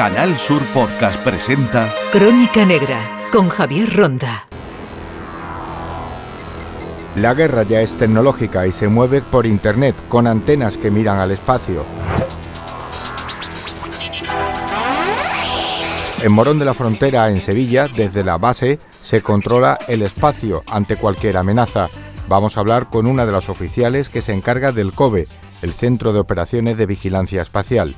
Canal Sur Podcast presenta Crónica Negra con Javier Ronda. La guerra ya es tecnológica y se mueve por Internet con antenas que miran al espacio. En Morón de la Frontera, en Sevilla, desde la base, se controla el espacio ante cualquier amenaza. Vamos a hablar con una de las oficiales que se encarga del COBE, el Centro de Operaciones de Vigilancia Espacial.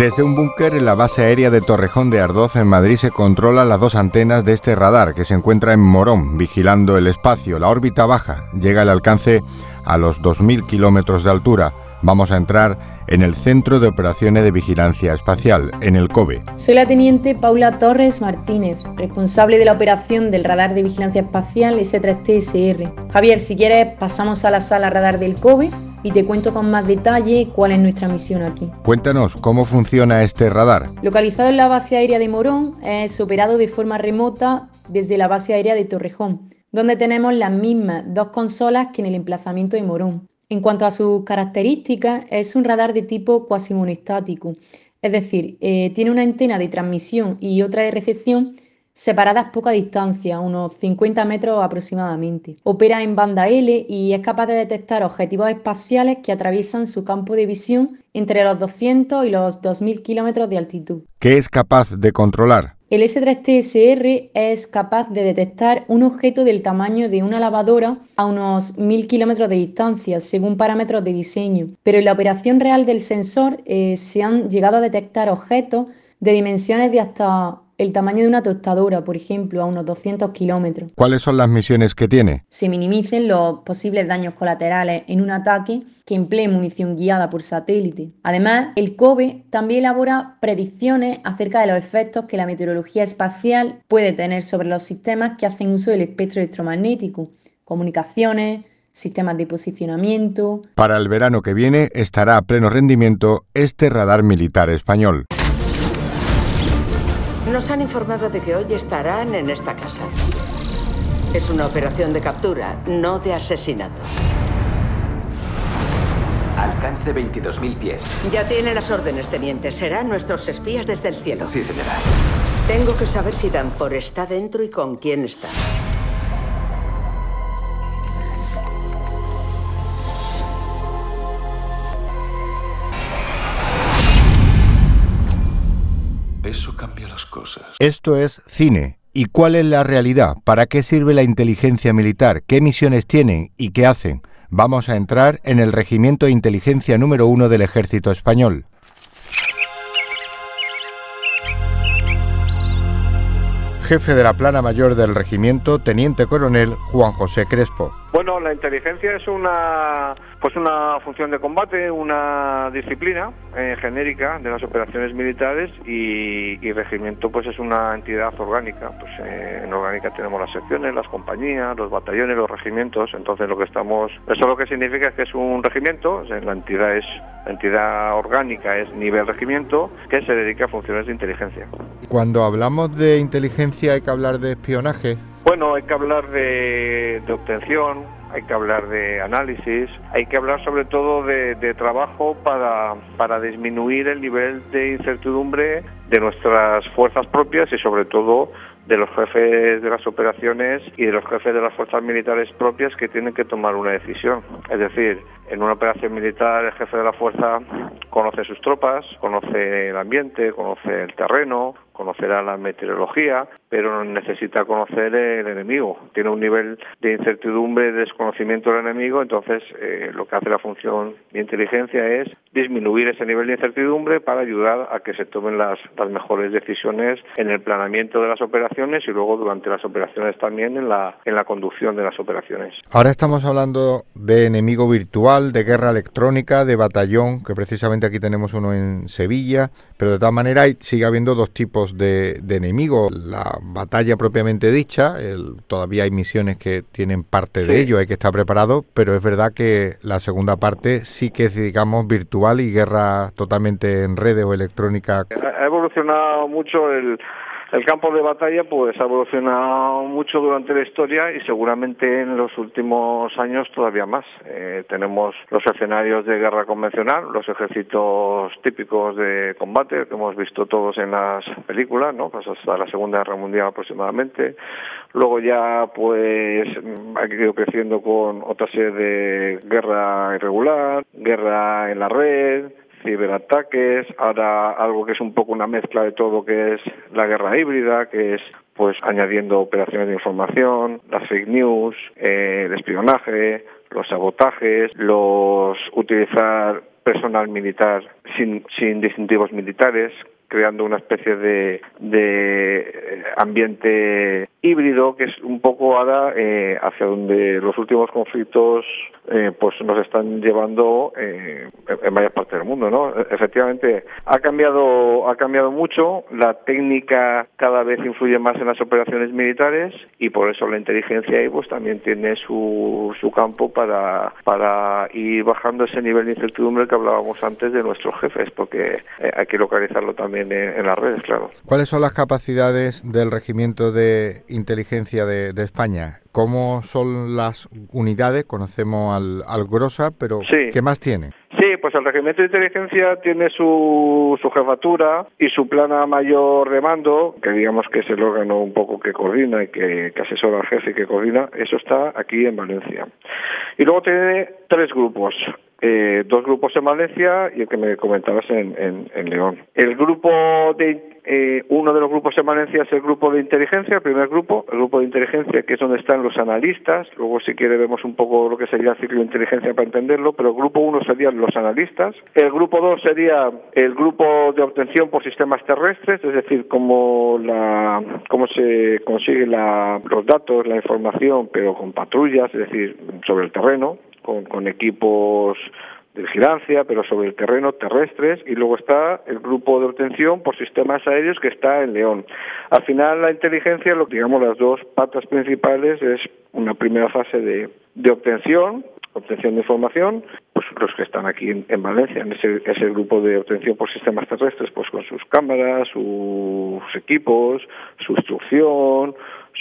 Desde un búnker en la base aérea de Torrejón de Ardoz en Madrid se controlan las dos antenas de este radar que se encuentra en Morón, vigilando el espacio. La órbita baja llega al alcance a los 2.000 kilómetros de altura. Vamos a entrar en el Centro de Operaciones de Vigilancia Espacial, en el COBE. Soy la teniente Paula Torres Martínez, responsable de la operación del radar de vigilancia espacial S3TSR. Javier, si quieres, pasamos a la sala radar del COBE y te cuento con más detalle cuál es nuestra misión aquí. Cuéntanos cómo funciona este radar. Localizado en la base aérea de Morón, es operado de forma remota desde la base aérea de Torrejón, donde tenemos las mismas dos consolas que en el emplazamiento de Morón. En cuanto a sus características, es un radar de tipo cuasimonestático, es decir, eh, tiene una antena de transmisión y otra de recepción separadas poca distancia, unos 50 metros aproximadamente. Opera en banda L y es capaz de detectar objetivos espaciales que atraviesan su campo de visión entre los 200 y los 2000 kilómetros de altitud. ¿Qué es capaz de controlar? El S3TSR es capaz de detectar un objeto del tamaño de una lavadora a unos 1000 kilómetros de distancia, según parámetros de diseño. Pero en la operación real del sensor eh, se han llegado a detectar objetos de dimensiones de hasta el tamaño de una tostadora, por ejemplo, a unos 200 kilómetros. ¿Cuáles son las misiones que tiene? Se minimicen los posibles daños colaterales en un ataque que emplee munición guiada por satélite. Además, el COBE también elabora predicciones acerca de los efectos que la meteorología espacial puede tener sobre los sistemas que hacen uso del espectro electromagnético, comunicaciones, sistemas de posicionamiento. Para el verano que viene estará a pleno rendimiento este radar militar español. Nos han informado de que hoy estarán en esta casa. Es una operación de captura, no de asesinato. Alcance 22.000 pies. Ya tiene las órdenes, teniente. Serán nuestros espías desde el cielo. Sí, señora. Tengo que saber si Danfor está dentro y con quién está. Eso cambia cosas. Esto es cine. ¿Y cuál es la realidad? ¿Para qué sirve la inteligencia militar? ¿Qué misiones tienen y qué hacen? Vamos a entrar en el Regimiento de Inteligencia número uno del Ejército Español. Jefe de la Plana Mayor del Regimiento, Teniente Coronel Juan José Crespo. Bueno, la inteligencia es una pues una función de combate, una disciplina eh, genérica de las operaciones militares y, y, regimiento pues es una entidad orgánica. Pues eh, en orgánica tenemos las secciones, las compañías, los batallones, los regimientos. Entonces lo que estamos, eso lo que significa es que es un regimiento, la entidad es la entidad orgánica es nivel regimiento que se dedica a funciones de inteligencia. Cuando hablamos de inteligencia hay que hablar de espionaje. Bueno, hay que hablar de, obtención, hay que hablar de análisis, hay que hablar sobre todo de, de, trabajo para, para disminuir el nivel de incertidumbre de nuestras fuerzas propias y sobre todo de los jefes de las operaciones y de los jefes de las fuerzas militares propias que tienen que tomar una decisión. Es decir, en una operación militar el jefe de la fuerza conoce sus tropas, conoce el ambiente, conoce el terreno, conocerá la meteorología, pero necesita conocer el enemigo. Tiene un nivel de incertidumbre, de desconocimiento del enemigo, entonces eh, lo que hace la función de inteligencia es disminuir ese nivel de incertidumbre para ayudar a que se tomen las, las mejores decisiones en el planeamiento de las operaciones y luego durante las operaciones también en la, en la conducción de las operaciones. Ahora estamos hablando de enemigo virtual, de guerra electrónica, de batallón, que precisamente aquí tenemos uno en Sevilla, pero de todas maneras sigue habiendo dos tipos de, de enemigos. La batalla propiamente dicha, el, todavía hay misiones que tienen parte de ello, hay que estar preparado, pero es verdad que la segunda parte sí que es, digamos, virtual y guerra totalmente en redes o electrónica. Ha evolucionado mucho el El campo de batalla pues ha evolucionado mucho durante la historia y seguramente en los últimos años todavía más. Eh, tenemos los escenarios de guerra convencional, los ejércitos típicos de combate que hemos visto todos en las películas, ¿no? Pues hasta la Segunda Guerra Mundial aproximadamente. Luego ya pues ha ido creciendo con otra serie de guerra irregular, guerra en la red, ciberataques, ahora algo que es un poco una mezcla de todo que es la guerra híbrida, que es pues añadiendo operaciones de información, las fake news, eh, el espionaje, los sabotajes, los utilizar personal militar sin, sin distintivos militares, creando una especie de, de eh, ambiente híbrido que es un poco ahora eh, hacia donde los últimos conflictos eh, pues nos están llevando eh, en varias partes del mundo no efectivamente ha cambiado ha cambiado mucho la técnica cada vez influye más en las operaciones militares y por eso la inteligencia ahí pues también tiene su, su campo para para ir bajando ese nivel de incertidumbre que hablábamos antes de nuestros jefes porque hay que localizarlo también en, en las redes claro cuáles son las capacidades del regimiento de inteligencia de, de, España. ¿Cómo son las unidades? Conocemos al, al GROSA, pero sí. ¿qué más tiene? Sí, pues el Regimiento de Inteligencia tiene su, su jefatura y su plana mayor de mando, que digamos que es el órgano un poco que coordina y que, que asesora al jefe y que coordina, eso está aquí en Valencia. Y luego tiene tres grupos. Eh, dos grupos en Valencia y el que me comentabas en, en, en León. El grupo de eh, uno de los grupos en Valencia es el grupo de inteligencia, el primer grupo, el grupo de inteligencia que es donde están los analistas, luego si quiere vemos un poco lo que sería el ciclo de inteligencia para entenderlo, pero el grupo uno serían los analistas, el grupo dos sería el grupo de obtención por sistemas terrestres, es decir, cómo, la, cómo se consigue la, los datos, la información, pero con patrullas, es decir, sobre el terreno, con, con equipos de vigilancia, pero sobre el terreno terrestres, y luego está el grupo de obtención por sistemas aéreos que está en León. Al final, la inteligencia, lo digamos, las dos patas principales es una primera fase de, de obtención, obtención de información, pues los que están aquí en, en Valencia, en ese, ese, grupo de obtención por sistemas terrestres, pues con sus cámaras, sus equipos, su instrucción,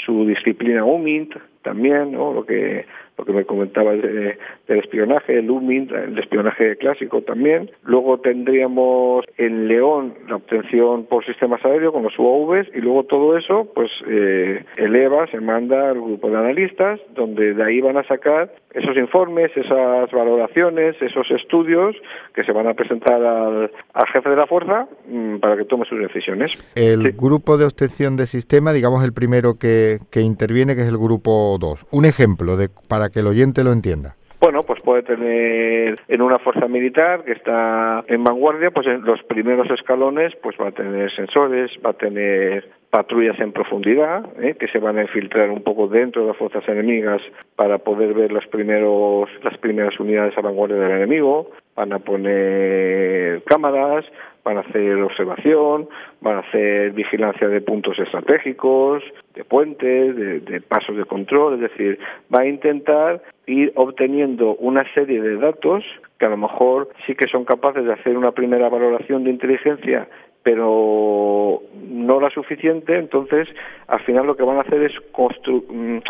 su disciplina UMINT, también, ¿no? Lo que lo que me comentaba de, del espionaje, el UMINT, el espionaje clásico también. Luego tendríamos en León la obtención por sistemas aéreos con los UAVs y luego todo eso, pues eh, el EVA se manda al grupo de analistas, donde de ahí van a sacar esos informes, esas valoraciones, esos estudios que se van a presentar al, al jefe de la fuerza mmm, para que tome sus decisiones. El sí. grupo de obtención de sistema, digamos el primero que, que interviene, que es el grupo 2. Un ejemplo de para que el oyente lo entienda. Bueno, pues puede tener en una fuerza militar que está en vanguardia, pues en los primeros escalones, pues va a tener sensores, va a tener patrullas en profundidad, ¿eh? que se van a infiltrar un poco dentro de las fuerzas enemigas para poder ver los primeros, las primeras unidades a vanguardia del enemigo, van a poner cámaras, van a hacer observación, van a hacer vigilancia de puntos estratégicos, de puentes, de, pasos de control, es decir, va a intentar ir obteniendo una serie de datos que a lo mejor sí que son capaces de hacer una primera valoración de inteligencia pero no la suficiente, entonces al final lo que van a hacer es construir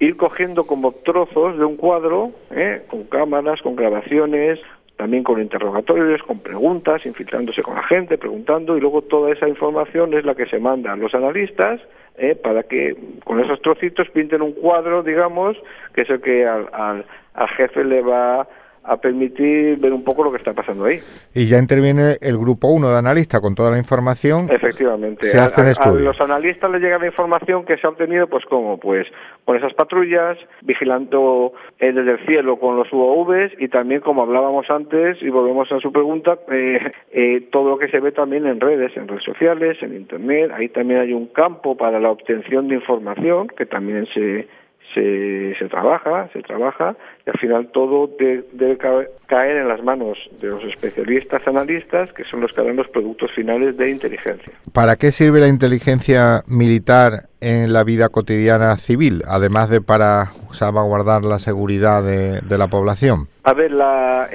ir cogiendo como trozos de un cuadro, ¿eh? con cámaras, con grabaciones, también con interrogatorios, con preguntas, infiltrándose con la gente, preguntando, y luego toda esa información es la que se manda a los analistas eh, para que con esos trocitos pinten un cuadro, digamos, que es el que al, al, al jefe le va a permitir ver un poco lo que está pasando ahí. Y ya interviene el grupo 1 de analistas con toda la información. Efectivamente. Se hacen a, a, a, los analistas les llega la información que se ha obtenido, pues como, pues con esas patrullas, vigilando eh, desde el cielo con los UAVs y también, como hablábamos antes, y volvemos a su pregunta, eh, eh, todo lo que se ve también en redes, en redes sociales, en Internet. Ahí también hay un campo para la obtención de información que también se se, se trabaja, se trabaja y al final todo de, debe caer en las manos de los especialistas analistas que son los que dan los productos finales de inteligencia. ¿Para qué sirve la inteligencia militar en la vida cotidiana civil, además de para salvaguardar la seguridad de, de la población? A ver, la,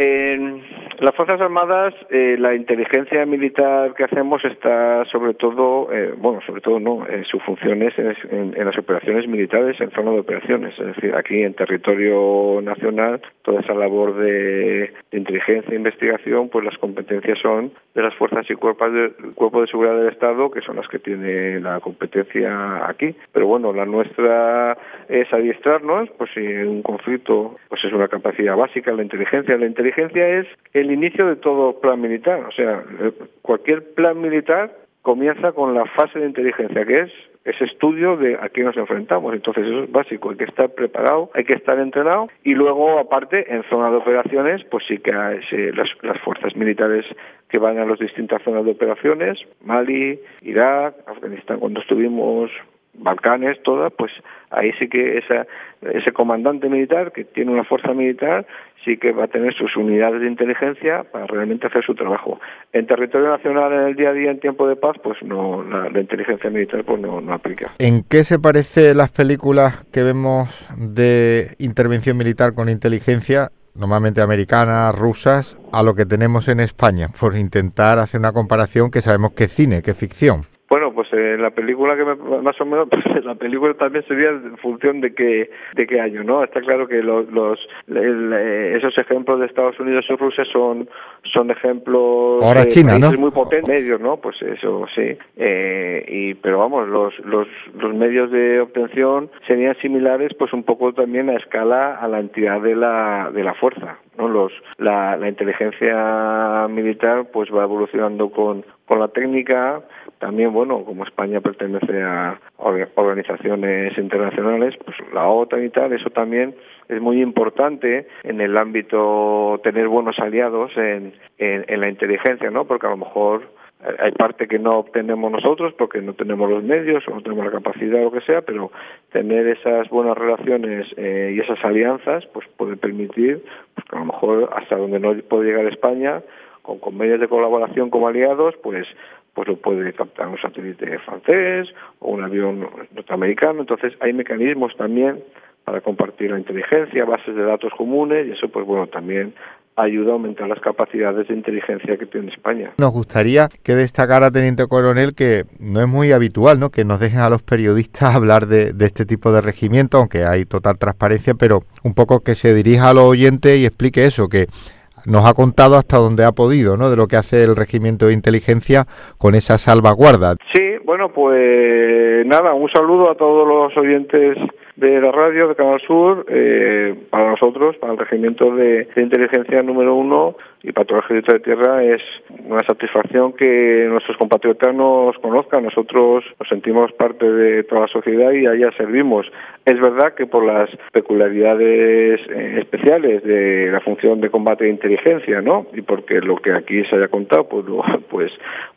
las Fuerzas Armadas eh, la inteligencia militar que hacemos está sobre todo, eh, bueno, sobre todo no, eh, su función es en, las operaciones militares, en zona de operaciones, es decir, aquí en territorio nacional, toda esa labor de, inteligencia e investigación, pues las competencias son de las fuerzas y cuerpos de, cuerpo de seguridad del Estado, que son las que tienen la competencia aquí. Pero bueno, la nuestra es adiestrarnos, pues si en un conflicto, pues es una capacidad básica, la inteligencia. La inteligencia es el inicio de todo plan militar, o sea, cualquier plan militar comienza con la fase de inteligencia, que es ese estudio de a qué nos enfrentamos. Entonces eso es básico, hay que estar preparado, hay que estar entrenado. Y luego aparte en zona de operaciones pues sí que hay, las, las fuerzas militares que van a las distintas zonas de operaciones, Mali, Irak, Afganistán cuando estuvimos Balcanes, todas, pues ahí sí que esa, ese comandante militar que tiene una fuerza militar sí que va a tener sus unidades de inteligencia para realmente hacer su trabajo. En territorio nacional, en el día a día, en tiempo de paz, pues no, la, inteligencia militar pues no, no aplica. ¿En qué se parece las películas que vemos de intervención militar con inteligencia normalmente americanas, rusas, a lo que tenemos en España, por intentar hacer una comparación que sabemos que es cine, que es ficción. Bueno, pues en la película que más o menos, pues la película también sería en función de qué de qué año, ¿no? Está claro que los, los eh, esos ejemplos de Estados Unidos y Rusia son son ejemplos Ahora China, ¿no? muy potentes, medios, ¿no? Pues eso sí. Eh, y pero vamos, los los los medios de obtención serían similares, pues un poco también a escala a la entidad de la de la fuerza, ¿no? Los la, la inteligencia militar pues va evolucionando con con la técnica también, bueno, como España pertenece a organizaciones internacionales, pues la OTAN y tal, eso también es muy importante en el ámbito tener buenos aliados en, en, la inteligencia, ¿no? Porque a lo mejor hay parte que no obtenemos nosotros porque no tenemos los medios o no tenemos la capacidad o lo que sea, pero tener esas buenas relaciones eh, y esas alianzas pues puede permitir pues, que a lo mejor hasta donde no puede llegar España con, con medios de colaboración como aliados pues pues lo puede captar un satélite francés o un avión norteamericano. Entonces hay mecanismos también para compartir la inteligencia, bases de datos comunes y eso pues bueno también ayuda a aumentar las capacidades de inteligencia que tiene España. Nos gustaría que destacara, Teniente Coronel, que no es muy habitual ¿no? que nos dejen a los periodistas hablar de, de, este tipo de regimiento, aunque hay total transparencia, pero un poco que se dirija a los oyentes y explique eso, que nos ha contado hasta donde ha podido, ¿no? De lo que hace el Regimiento de Inteligencia con esa salvaguarda. Sí, bueno, pues nada, un saludo a todos los oyentes de la radio de Canal Sur, eh, para nosotros, para el Regimiento de, Inteligencia número uno y para todo el Ejército de Tierra es una satisfacción que nuestros compatriotas nos conozcan. Nosotros nos sentimos parte de toda la sociedad y allá servimos. Es verdad que por las peculiaridades eh, especiales de la función de combate de inteligencia, ¿no? Y porque lo que aquí se haya contado, pues, pues,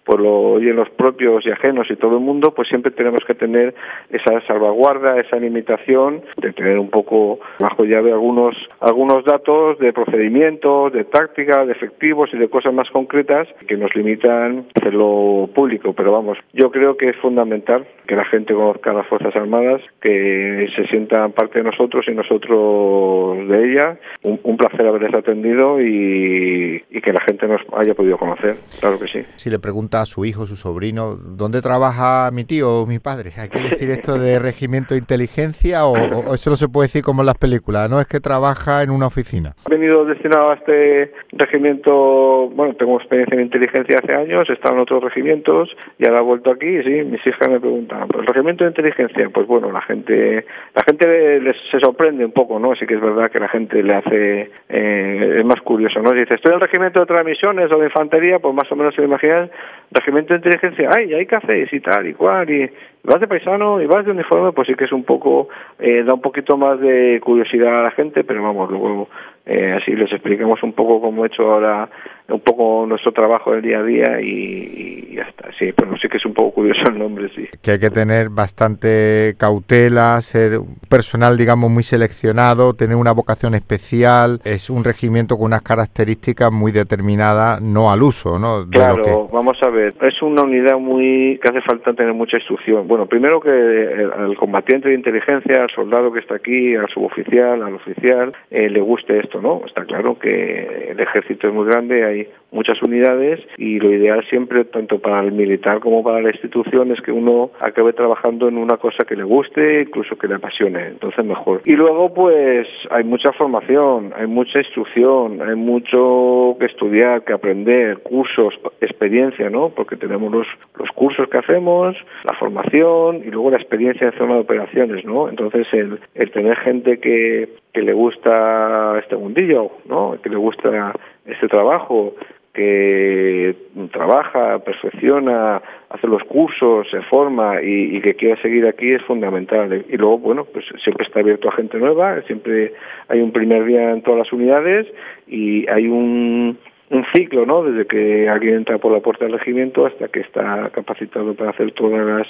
pues lo oyen los propios y ajenos y todo el mundo, pues siempre tenemos que tener esa salvaguarda, esa limitación de tener un poco bajo llave algunos algunos datos de procedimientos, de tácticas, de efectivos y de cosas más concretas que nos limitan hacerlo público. Pero vamos, yo creo que es fundamental que la gente conozca las Fuerzas Armadas, que se sientan parte de nosotros y nosotros de ella. Un, placer haberles atendido y, y, que la gente nos haya podido conocer, claro que sí. Si le a su hijo, su sobrino, ¿dónde trabaja mi tío o mi padre? ¿Hay que decir esto de regimiento de inteligencia o, o, eso no se puede decir como en las películas? No es que trabaja en una oficina. He venido destinado a este regimiento, bueno, tengo experiencia en inteligencia hace años, he estado en otros regimientos y ahora he vuelto aquí y sí, mis hijas me preguntan, ¿pues el regimiento de inteligencia? Pues bueno, la gente la gente les, se sorprende un poco, ¿no? Sí que es verdad que la gente le hace, eh, es más curioso, ¿no? Dice, estoy en el regimiento de transmisiones o de infantería, pues más o menos se imaginan, regimiento de inteligencia, ay, hay hacéis y tal y cual, y vas de paisano y vas de uniforme, pues sí que es un poco, eh, da un poquito más de curiosidad a la gente, pero vamos, luego eh, así les explicamos un poco como he hecho ahora un poco nuestro trabajo del día a día y, y ya está. Sí, pero sí que es un poco curioso el nombre, sí. Que hay que tener bastante cautela, ser un personal, digamos, muy seleccionado, tener una vocación especial, es un regimiento con unas características muy determinadas, no al uso, ¿no? De Claro, que- vamos a ver, es una unidad muy que hace falta tener mucha instrucción. Bueno, primero que el, al combatiente de inteligencia, al soldado que está aquí, al suboficial, al oficial, eh, le guste esto, ¿no? Está claro que el ejército es muy grande, hay muchas unidades y lo ideal siempre, tanto para el militar como para la institución, es que uno acabe trabajando en una cosa que le guste, incluso que le apasione, entonces mejor. Y luego, pues, hay mucha formación, hay mucha instrucción, hay mucho que estudiar, que aprender, cursos, experiencia, ¿no? Porque tenemos los, los cursos que hacemos, la formación y luego la experiencia en zona de operaciones, ¿no? Entonces, el, el tener gente que, que le gusta este mundillo, ¿no? Que le gusta este trabajo, que trabaja, perfecciona, hace los cursos, se forma y, y que quiera seguir aquí es fundamental. Y luego, bueno, pues siempre está abierto a gente nueva, siempre hay un primer día en todas las unidades y hay un, un ciclo, ¿no? Desde que alguien entra por la puerta del regimiento hasta que está capacitado para hacer todas las...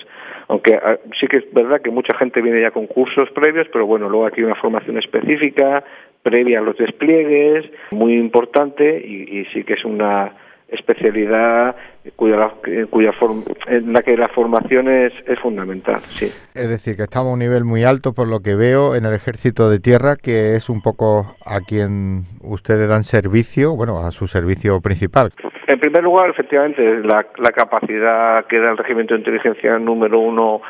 Aunque ah, sí que es verdad que mucha gente viene ya con cursos previos, pero bueno, luego aquí hay una formación específica, previa a los despliegues, muy importante y, y sí que es una especialidad cuya, cuya form- en la que la formación es, es fundamental, sí. Es decir, que estamos a un nivel muy alto por lo que veo en el ejército de tierra, que es un poco a quien ustedes dan servicio, bueno, a su servicio principal. En primer lugar, efectivamente, la, la capacidad que da el Regimiento de Inteligencia número uno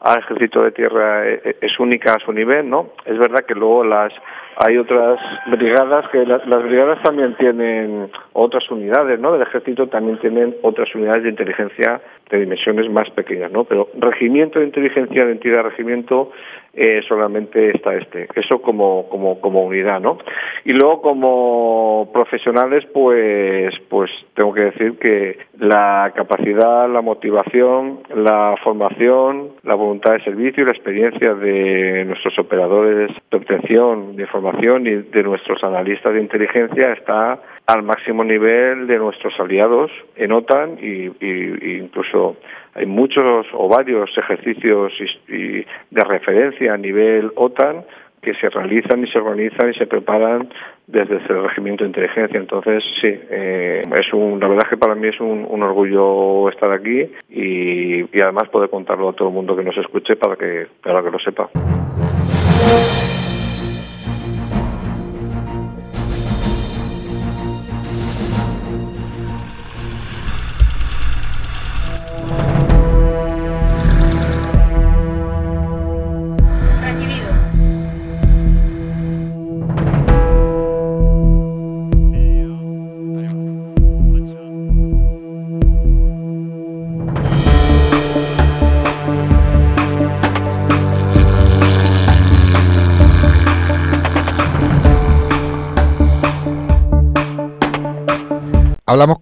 al Ejército de Tierra e- e- es única a su nivel, ¿no? Es verdad que luego las hay otras brigadas que las, brigadas también tienen otras unidades, ¿no? Del Ejército también tienen otras unidades de inteligencia de dimensiones más pequeñas, ¿no? Pero Regimiento de Inteligencia de entidad regimiento eh, solamente está este. Eso como como como unidad, ¿no? Y luego como profesionales, pues pues tengo que decir que la capacidad, la motivación, la formación, la voluntad de servicio y la experiencia de nuestros operadores de obtención de información y de nuestros analistas de inteligencia está al máximo nivel de nuestros aliados en OTAN y, y- y incluso hay muchos o varios ejercicios y- de referencia a nivel OTAN que se realizan y se organizan y se preparan desde el regimiento de inteligencia. Entonces, sí, eh, es un, la verdad es que para mí es un, un orgullo estar aquí y, y además poder contarlo a todo el mundo que nos escuche para que, para que lo sepa.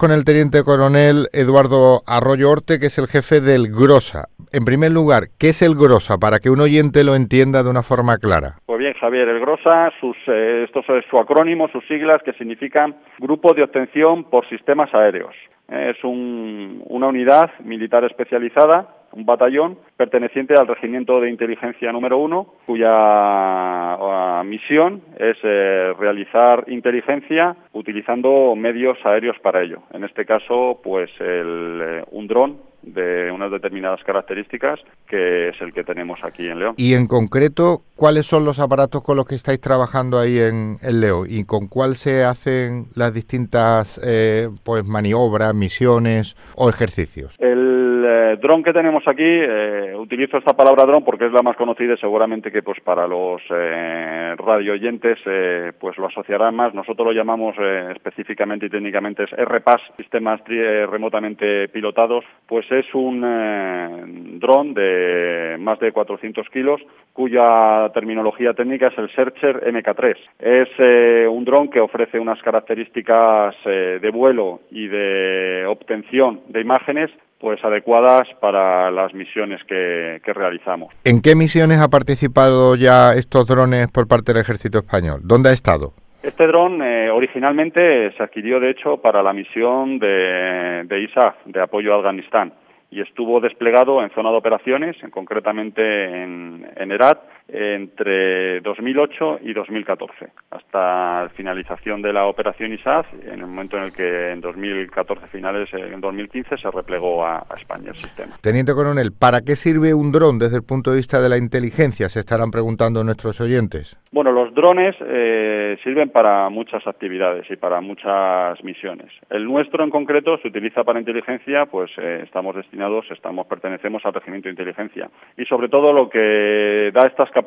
Con el teniente coronel Eduardo Arroyo Orte, que es el jefe del GROSA. En primer lugar, ¿qué es el GROSA? Para que un oyente lo entienda de una forma clara. Pues bien, Javier, el GROSA, sus, eh, esto es su acrónimo, sus siglas, que significan Grupo de Obtención por Sistemas Aéreos. Eh, es un- una unidad militar especializada, un batallón, perteneciente al Regimiento de Inteligencia número uno, cuya ah, misión es eh, realizar inteligencia utilizando medios aéreos para ello. En este caso, pues el, eh, un dron de unas determinadas características, que es el que tenemos aquí en León. Y en concreto, ¿cuáles son los aparatos con los que estáis trabajando ahí en, en León? ¿Y con cuál se hacen las distintas eh, pues maniobras, misiones o ejercicios? El eh, dron que tenemos aquí, eh, utilizo esta palabra dron porque es la más conocida y seguramente que pues para los eh, radio oyentes eh, pues lo asociarán más. Nosotros lo llamamos eh, específicamente y técnicamente es RPAS, sistemas remotamente pilotados. Pues es un dron de más de 400 kilos cuya terminología técnica es el Searcher MK3. Es un dron que ofrece unas características de vuelo y de obtención de imágenes pues adecuadas para las misiones que, que realizamos. ¿En qué misiones ha participado ya estos drones por parte del ejército español? ¿Dónde ha estado? Este dron eh, originalmente se adquirió, de hecho, para la misión de, de ISAF, de apoyo a Afganistán y estuvo desplegado en zona de operaciones, concretamente en, en Herat, entre 2008 y 2014, hasta la finalización de la operación ISAF, en el momento en el que en 2014 finales, en 2015 se replegó a, España el sistema. Teniente Coronel, ¿para qué sirve un dron desde el punto de vista de la inteligencia? Se estarán preguntando nuestros oyentes. Bueno, los drones eh, sirven para muchas actividades y para muchas misiones. El nuestro en concreto se utiliza para inteligencia, pues eh, estamos destinados, estamos pertenecemos al regimiento de inteligencia y sobre todo lo que da estas capacidades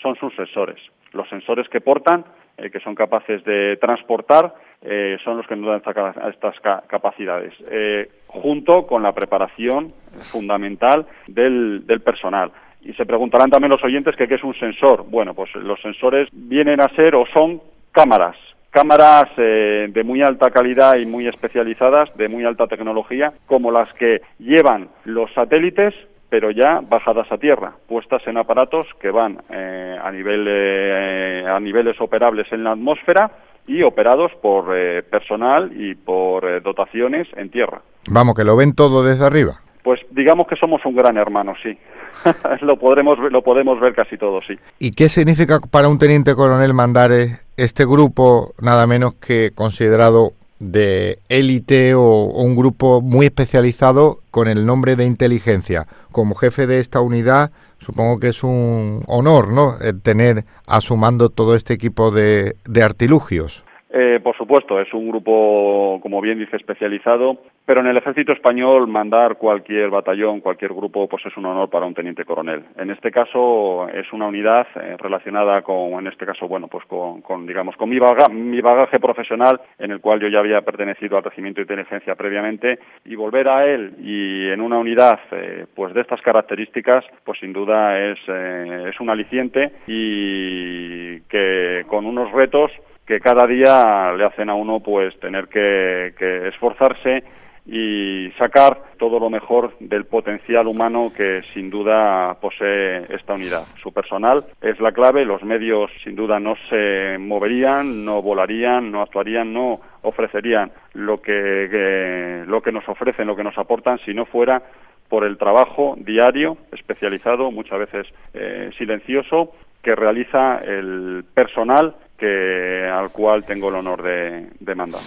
son sus sensores. Los sensores que portan, eh, que son capaces de transportar, eh, son los que nos dan estas capacidades, eh, junto con la preparación fundamental del, personal. Y se preguntarán también los oyentes qué es un sensor. Bueno, pues los sensores vienen a ser o son cámaras, cámaras de muy alta calidad y muy especializadas, de muy alta tecnología, como las que llevan los satélites pero ya bajadas a tierra, puestas en aparatos que van eh, a, nivel, eh, a niveles operables en la atmósfera y operados por eh, personal y por dotaciones en tierra. Vamos, que lo ven todo desde arriba. Pues digamos que somos un gran hermano, sí. lo podremos lo podemos ver casi todo, sí. ¿Y qué significa para un teniente coronel mandar este grupo nada menos que considerado de élite o, un grupo muy especializado con el nombre de inteligencia. Como jefe de esta unidad, supongo que es un honor, ¿no? El tener a su mando todo este equipo de, de artilugios. Eh, por supuesto, es un grupo, como bien dice, especializado, pero en el ejército español mandar cualquier batallón, cualquier grupo, pues es un honor para un teniente coronel. En este caso es una unidad eh, relacionada con, en este caso, bueno, pues con, digamos, con mi, mi bagaje profesional, en el cual yo ya había pertenecido al regimiento de inteligencia previamente, y volver a él y en una unidad, eh, pues de estas características, pues sin duda es, es un aliciente y que con unos retos que cada día le hacen a uno pues tener que, esforzarse y sacar todo lo mejor del potencial humano que sin duda posee esta unidad. Su personal es la clave, los medios sin duda no se moverían, no volarían, no actuarían, no ofrecerían lo que, lo que nos ofrecen, lo que nos aportan si no fuera por el trabajo diario, especializado, muchas veces eh, silencioso, que realiza el personal que, al cual tengo el honor de, mandar.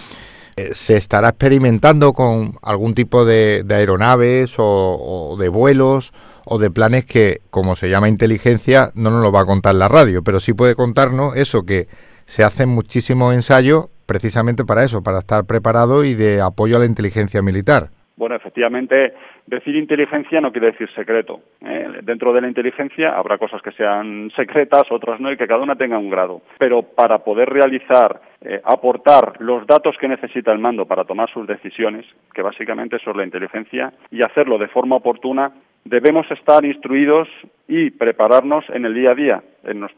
Eh, ¿Se estará experimentando con algún tipo de, aeronaves o, de vuelos o de planes que, como se llama inteligencia, no nos lo va a contar la radio, pero sí puede contarnos eso, que se hacen muchísimos ensayos precisamente para eso, para estar preparado y de apoyo a la inteligencia militar? Bueno, efectivamente, decir inteligencia no quiere decir secreto. ¿eh? Dentro de la inteligencia habrá cosas que sean secretas, otras no, y que cada una tenga un grado. Pero para poder realizar, eh, aportar los datos que necesita el mando para tomar sus decisiones, que básicamente eso es la inteligencia, y hacerlo de forma oportuna, debemos estar instruidos y prepararnos en el día a día,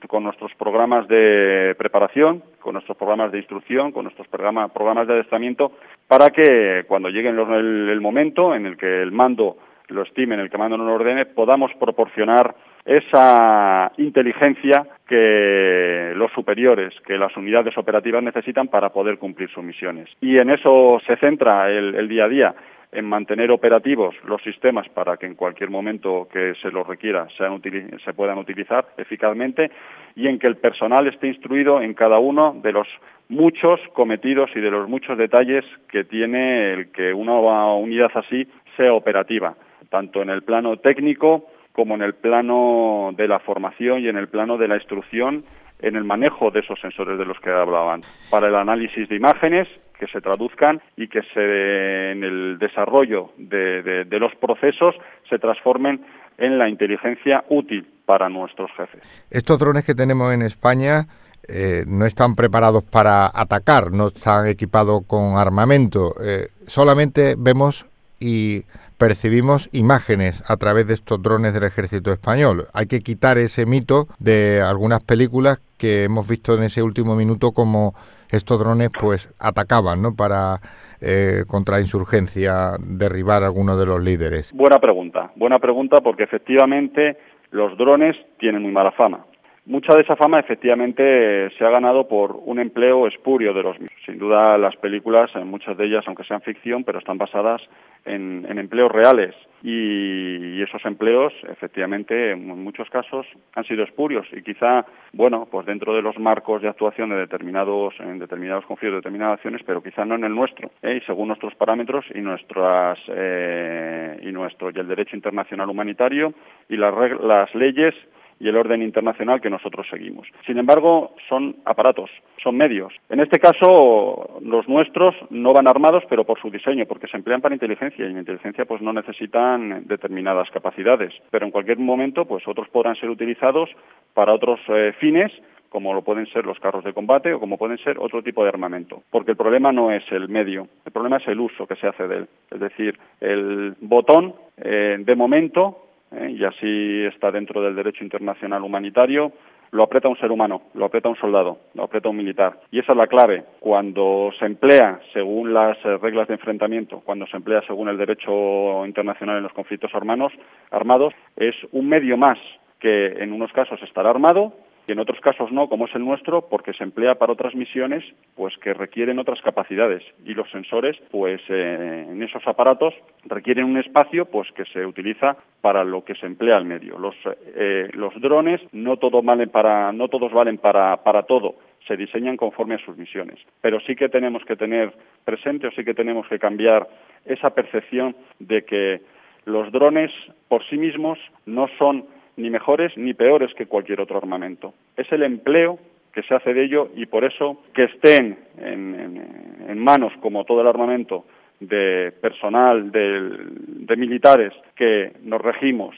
con nuestros programas de preparación, con nuestros programas de instrucción, con nuestros programas, de adiestramiento, para que cuando llegue el, momento en el que el mando lo estime, en el que el mando nos lo ordene, podamos proporcionar esa inteligencia que los superiores, que las unidades operativas necesitan para poder cumplir sus misiones. Y en eso se centra el día a día en mantener operativos los sistemas para que en cualquier momento que se los requiera sean se puedan utilizar eficazmente y en que el personal esté instruido en cada uno de los muchos cometidos y de los muchos detalles que tiene el que una unidad así sea operativa, tanto en el plano técnico como en el plano de la formación y en el plano de la instrucción en el manejo de esos sensores de los que hablaban, para el análisis de imágenes que se traduzcan y que se, en el desarrollo de, los procesos se transformen en la inteligencia útil para nuestros jefes. Estos drones que tenemos en España eh, no están preparados para atacar, no están equipados con armamento, eh, solamente vemos y percibimos imágenes a través de estos drones del ejército español. Hay que quitar ese mito de algunas películas que hemos visto en ese último minuto como estos drones pues atacaban ¿no? para eh, contra insurgencia derribar a algunos de los líderes? Buena pregunta, buena pregunta porque efectivamente los drones tienen muy mala fama. Mucha de esa fama efectivamente se ha ganado por un empleo espurio de los mismos. Sin duda las películas, muchas de ellas, aunque sean ficción, pero están basadas en, empleos reales y, esos empleos efectivamente en muchos casos han sido espurios y quizá, bueno, pues dentro de los marcos de actuación de determinados, en determinados conflictos, determinadas acciones, pero quizá no en el nuestro, ¿eh? y según nuestros parámetros y nuestras eh, y nuestro y el derecho internacional humanitario y las, las leyes y el orden internacional que nosotros seguimos. Sin embargo, son aparatos, son medios. En este caso, los nuestros no van armados, pero por su diseño, porque se emplean para inteligencia y en inteligencia pues no necesitan determinadas capacidades. Pero en cualquier momento, pues otros podrán ser utilizados para otros eh, fines como lo pueden ser los carros de combate o como pueden ser otro tipo de armamento. Porque el problema no es el medio, el problema es el uso que se hace de él. Es decir, el botón, eh, de momento, ¿eh? y así está dentro del derecho internacional humanitario, lo aprieta un ser humano, lo aprieta un soldado, lo aprieta un militar. Y esa es la clave. Cuando se emplea según las eh, reglas de enfrentamiento, cuando se emplea según el derecho internacional en los conflictos armados, es un medio más que en unos casos estará armado y en otros casos no, como es el nuestro, porque se emplea para otras misiones pues que requieren otras capacidades y los sensores pues eh, en esos aparatos requieren un espacio pues que se utiliza para lo que se emplea al medio. Los, eh, los drones no todos valen para no todos valen para, para todo se diseñan conforme a sus misiones. Pero sí que tenemos que tener presente o sí que tenemos que cambiar esa percepción de que los drones por sí mismos no son ni mejores ni peores que cualquier otro armamento. Es el empleo que se hace de ello y por eso que estén en, manos, como todo el armamento, de personal, de, militares que nos regimos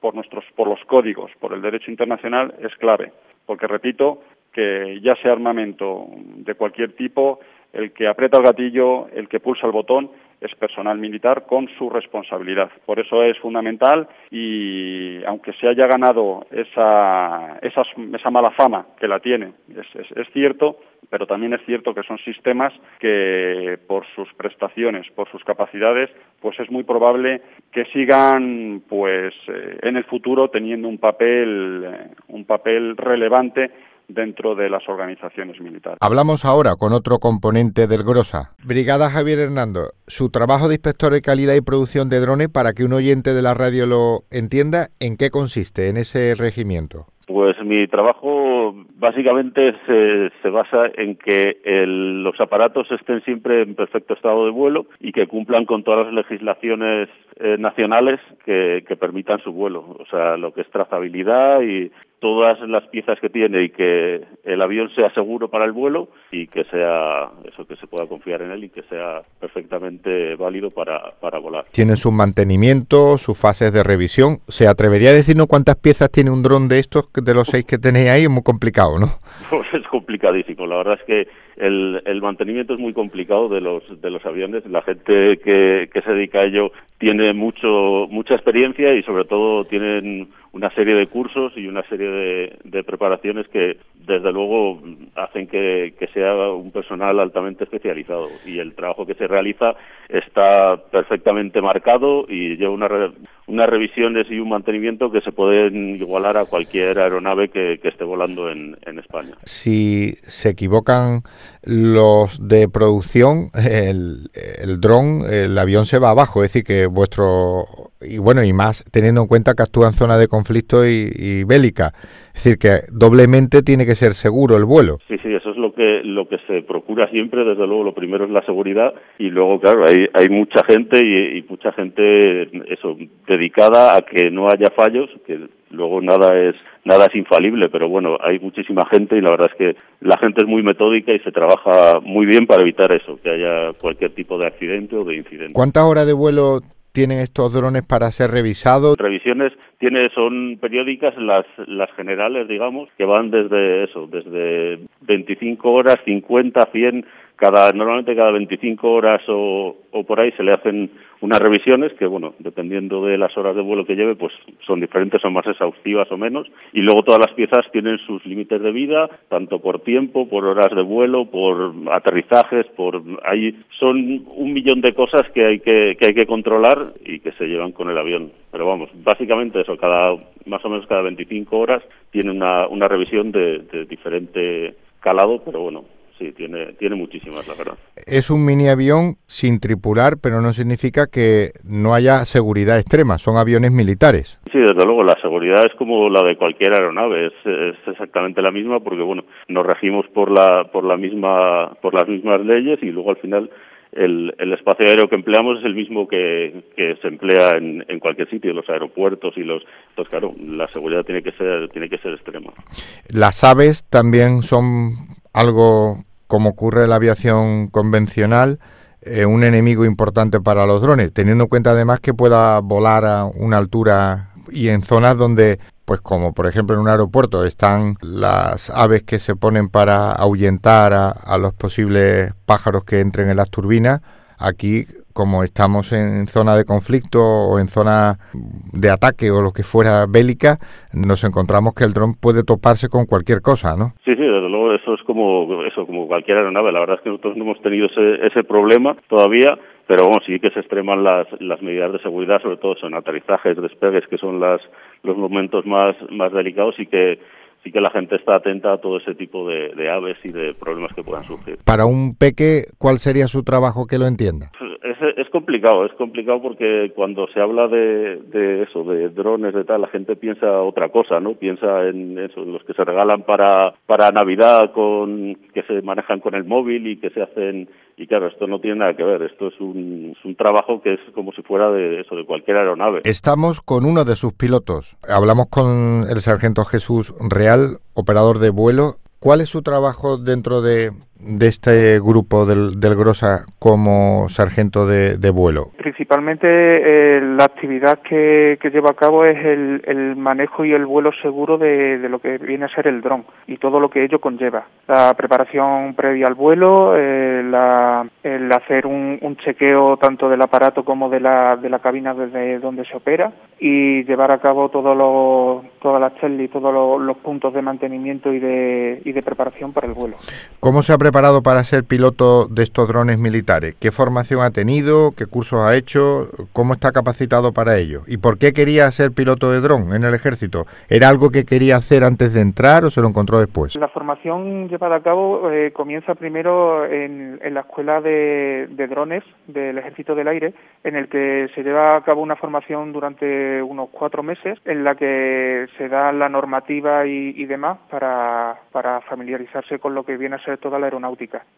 por, nuestros, por los códigos, por el derecho internacional, es clave. Porque, repito, que ya sea armamento de cualquier tipo, el que aprieta el gatillo, el que pulsa el botón, es personal militar con su responsabilidad. Por eso es fundamental y aunque se haya ganado esa, esa, esa mala fama que la tiene, es, es, cierto, pero también es cierto que son sistemas que por sus prestaciones, por sus capacidades, pues es muy probable que sigan pues eh, en el futuro teniendo un papel eh, un papel relevante dentro de las organizaciones militares. Hablamos ahora con otro componente del GROSA. Brigada Javier Hernando, su trabajo de inspector de calidad y producción de drones, para que un oyente de la radio lo entienda, ¿en qué consiste en ese regimiento? Pues mi trabajo básicamente se, basa en que los aparatos estén siempre en perfecto estado de vuelo y que cumplan con todas las legislaciones eh, nacionales que, que, permitan su vuelo, o sea, lo que es trazabilidad y todas las piezas que tiene y que el avión sea seguro para el vuelo y que sea eso que se pueda confiar en él y que sea perfectamente válido para, para volar. Tiene su mantenimiento, sus fases de revisión. ¿Se atrevería a decirnos cuántas piezas tiene un dron de estos, de los seis que tenéis ahí? Complicado, ¿no? Pues es complicadísimo. La verdad es que el, el mantenimiento es muy complicado de los, de los aviones. La gente que, que se dedica a ello tiene mucho, mucha experiencia y sobre todo tienen una serie de cursos y una serie de, de preparaciones que desde luego hacen que, sea un personal altamente especializado y el trabajo que se realiza está perfectamente marcado y lleva una, unas revisiones y un mantenimiento que se pueden igualar a cualquier aeronave que, esté volando en, España. Si se equivocan los de producción, el, el dron, el avión se va abajo, es decir, que vuestro y bueno, y más teniendo en cuenta que actúa en zona de conflicto y, bélica. Es decir, que doblemente tiene que ser seguro el vuelo. Sí, sí, eso es lo que, lo que se procura siempre. Desde luego, lo primero es la seguridad y luego, claro, hay, hay mucha gente y, mucha gente eso dedicada a que no haya fallos, que luego nada es nada es infalible, pero bueno, hay muchísima gente y la verdad es que la gente es muy metódica y se trabaja muy bien para evitar eso, que haya cualquier tipo de accidente o de incidente. ¿Cuántas horas de vuelo tienen estos drones para ser revisados? Revisiones tiene son periódicas las las generales, digamos, que van desde eso, desde 25 horas, 50, 100 cada normalmente cada 25 horas o, o por ahí se le hacen unas revisiones que, bueno, dependiendo de las horas de vuelo que lleve, pues son diferentes, son más exhaustivas o menos. Y luego todas las piezas tienen sus límites de vida, tanto por tiempo, por horas de vuelo, por aterrizajes, por ahí son un millón de cosas que hay que, que hay que controlar y que se llevan con el avión. Pero vamos, básicamente eso, cada más o menos cada 25 horas tiene una, una revisión de, de diferente calado, pero bueno, sí, tiene, tiene muchísimas, la verdad. Es un mini avión sin tripular, pero no significa que no haya seguridad extrema, son aviones militares. Sí, desde luego, la seguridad es como la de cualquier aeronave, es, es exactamente la misma porque, bueno, nos regimos por la, por la misma, por las mismas leyes y luego al final el, el, espacio aéreo que empleamos es el mismo que, que se emplea en, en, cualquier sitio, los aeropuertos y los. Entonces, claro, la seguridad tiene que ser tiene que ser extrema. Las aves también son algo como ocurre en la aviación convencional, eh, un enemigo importante para los drones, teniendo en cuenta además que pueda volar a una altura y en zonas donde, pues como por ejemplo en un aeropuerto están las aves que se ponen para ahuyentar a, a los posibles pájaros que entren en las turbinas, aquí como estamos en zona de conflicto o en zona de ataque o lo que fuera bélica, nos encontramos que el dron puede toparse con cualquier cosa, ¿no? Sí, sí, desde luego eso es como eso como cualquier aeronave. La verdad es que nosotros no hemos tenido ese, ese problema todavía, pero bueno, sí que se extreman las, las medidas de seguridad, sobre todo son aterrizajes, despegues, que son las los momentos más más delicados y que sí que la gente está atenta a todo ese tipo de, de, aves y de problemas que puedan surgir. Para un peque, ¿cuál sería su trabajo que lo entienda? Es, es complicado, es complicado porque cuando se habla de, de, eso, de drones, de tal, la gente piensa otra cosa, ¿no? Piensa en eso, en los que se regalan para, para Navidad, con que se manejan con el móvil y que se hacen y claro, esto no tiene nada que ver, esto es un, es un, trabajo que es como si fuera de eso, de cualquier aeronave. Estamos con uno de sus pilotos. Hablamos con el sargento Jesús Real, operador de vuelo. ¿Cuál es su trabajo dentro de, de este grupo del, del GROSA como sargento de, de vuelo? Principalmente eh, la actividad que, que, lleva a cabo es el, el manejo y el vuelo seguro de, de, lo que viene a ser el dron y todo lo que ello conlleva. La preparación previa al vuelo, eh, la, el hacer un, un, chequeo tanto del aparato como de la, de la cabina desde donde se opera y llevar a cabo todos los, todas las y todos los, los, puntos de mantenimiento y de, y de preparación para el vuelo. ¿Cómo se ha preparado para ser piloto de estos drones militares? ¿Qué formación ha tenido? ¿Qué cursos ha hecho? ¿Cómo está capacitado para ello? ¿Y por qué quería ser piloto de dron en el ejército? ¿Era algo que quería hacer antes de entrar o se lo encontró después? La formación llevada a cabo eh, comienza primero en, en la escuela de, de, drones del ejército del aire, en el que se lleva a cabo una formación durante unos cuatro meses, en la que se da la normativa y, y demás para, para familiarizarse con lo que viene a ser toda la aeronáutica.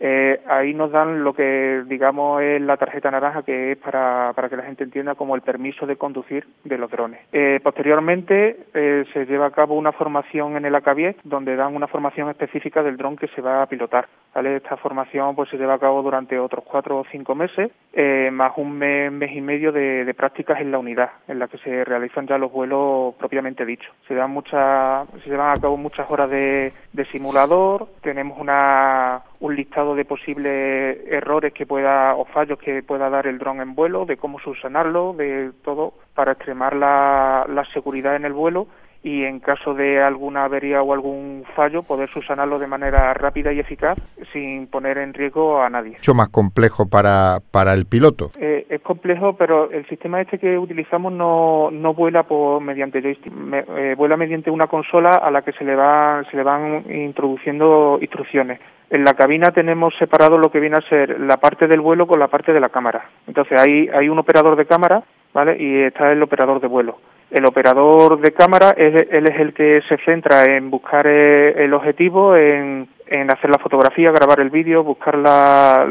Eh, ahí nos dan lo que digamos es la tarjeta naranja que es para, para que la gente entienda como el permiso de conducir de los drones. Eh, posteriormente eh, se lleva a cabo una formación en el ACABIE donde dan una formación específica del dron que se va a pilotar. Esta formación pues se lleva a cabo durante otros cuatro o cinco meses eh, más un mes, mes y medio de, de, prácticas en la unidad en la que se realizan ya los vuelos propiamente dichos. Se dan muchas, se llevan a cabo muchas horas de, de simulador. Tenemos una un listado de posibles errores que pueda o fallos que pueda dar el dron en vuelo, de cómo subsanarlo, de todo para extremar la, la seguridad en el vuelo y en caso de alguna avería o algún fallo poder subsanarlo de manera rápida y eficaz sin poner en riesgo a nadie. Mucho más complejo para, para el piloto. Eh, es complejo, pero el sistema este que utilizamos no, no vuela por mediante joystick, Me, eh, vuela mediante una consola a la que se le va se le van introduciendo instrucciones. En la cabina tenemos separado lo que viene a ser la parte del vuelo con la parte de la cámara. Entonces hay hay un operador de cámara, ¿vale? Y está el operador de vuelo. El operador de cámara, él, él es el que se centra en buscar eh, el objetivo, en, en, hacer la fotografía, grabar el vídeo, buscar la,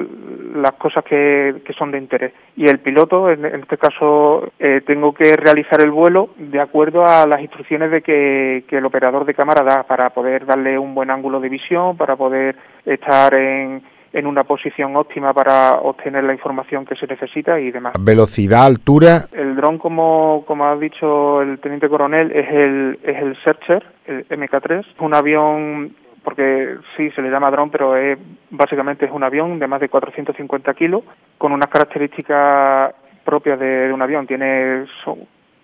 las cosas que, que, son de interés. Y el piloto, en, en este caso, eh, tengo que realizar el vuelo de acuerdo a las instrucciones de que, que, el operador de cámara da para poder darle un buen ángulo de visión, para poder estar en en una posición óptima para obtener la información que se necesita y demás. Velocidad, altura. El dron, como, como ha dicho el teniente coronel, es el, es el Searcher, el MK3, un avión porque sí se le llama dron, pero es básicamente es un avión de más de 450 kilos con unas características propias de, un avión. Tiene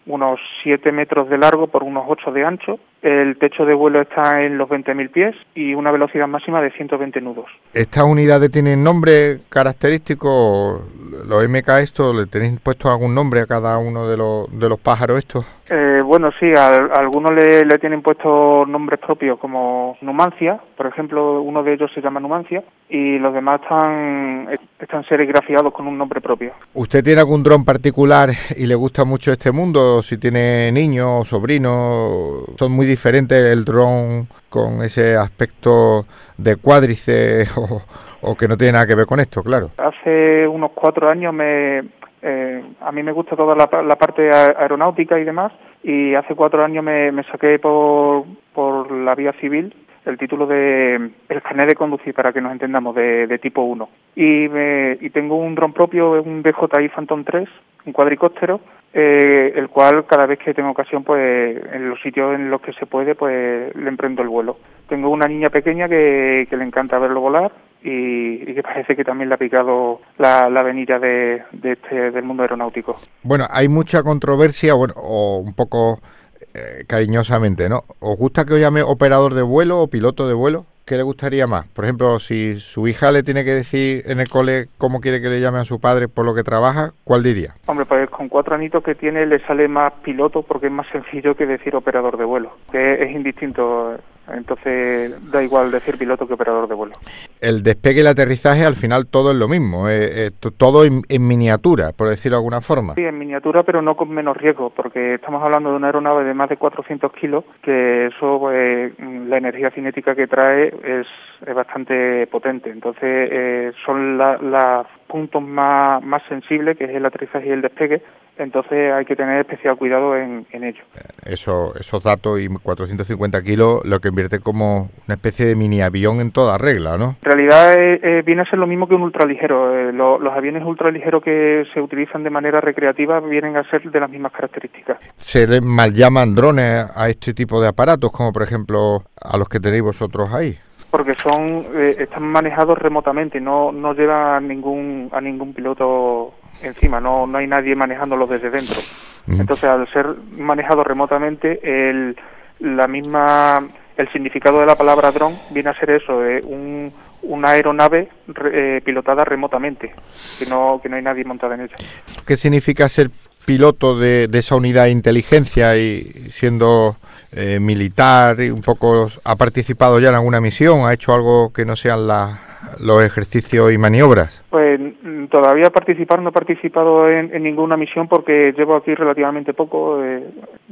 unos 7 metros de largo por unos 8 de ancho. El techo de vuelo está en los 20.000 pies y una velocidad máxima de 120 nudos. ¿Estas unidades tienen nombre característico? ¿Los MK estos le tenéis puesto algún nombre a cada uno de los, de los pájaros estos? Eh, bueno, sí, a, algunos le, le, tienen puesto nombres propios como Numancia, por ejemplo, uno de ellos se llama Numancia y los demás están, están serigrafiados con un nombre propio. ¿Usted tiene algún dron particular y le gusta mucho este mundo? Si tiene niños o sobrinos, son muy diferentes el dron con ese aspecto de cuádrice o, que no tiene nada que ver con esto, claro. Hace unos cuatro años me eh, a mí me gusta toda la, parte aeronáutica y demás, y hace cuatro años me, saqué por, por la vía civil el título de el carnet de conducir para que nos entendamos de, tipo 1 y, me, y tengo un dron propio un DJI Phantom 3 un cuadricóptero eh, el cual cada vez que tengo ocasión, pues en los sitios en los que se puede, pues le emprendo el vuelo. Tengo una niña pequeña que, le encanta verlo volar y, que parece que también le ha picado la, la venida de este, del mundo aeronáutico. Bueno, hay mucha controversia, bueno, o un poco eh, cariñosamente, ¿no? ¿Os gusta que os llame operador de vuelo o piloto de vuelo? ¿qué le gustaría más? Por ejemplo, si su hija le tiene que decir en el cole cómo quiere que le llame a su padre por lo que trabaja, ¿cuál diría? Hombre, pues con cuatro anitos que tiene le sale más piloto porque es más sencillo que decir operador de vuelo, que es indistinto entonces da igual decir piloto que operador de vuelo. El despegue y el aterrizaje al final todo es lo mismo, eh, todo en, miniatura, por decirlo de alguna forma. Sí, en miniatura, pero no con menos riesgo, porque estamos hablando de una aeronave de más de 400 kilos, que eso, pues, la energía cinética que trae es, bastante potente. Entonces, eh, son los puntos más, más sensibles, que es el aterrizaje y el despegue, entonces hay que tener especial cuidado en, ello. Eso, esos datos y 450 kilos lo que invierte como una especie de mini avión en toda regla, ¿no? En realidad eh, eh, viene a ser lo mismo que un ultraligero. Eh, los aviones ultraligeros que se utilizan de manera recreativa vienen a ser de las mismas características. ¿Se le mal llaman drones a este tipo de aparatos, como por ejemplo a los que tenéis vosotros ahí? porque son están manejados remotamente no no llevan ningún a ningún piloto encima, no, no hay nadie manejándolo desde dentro. Entonces, al ser manejado remotamente, el, la misma, el significado de la palabra dron viene a ser eso, eh, un, una aeronave eh, pilotada remotamente, que no, que no hay nadie montada en ella. ¿Qué significa ser piloto de, de esa unidad de inteligencia y siendo eh, militar y un poco ha participado ya en alguna misión, ha hecho algo que no sean las los ejercicios y maniobras? Pues mm, todavía participar no he participado en, ninguna misión porque llevo aquí relativamente poco. Eh,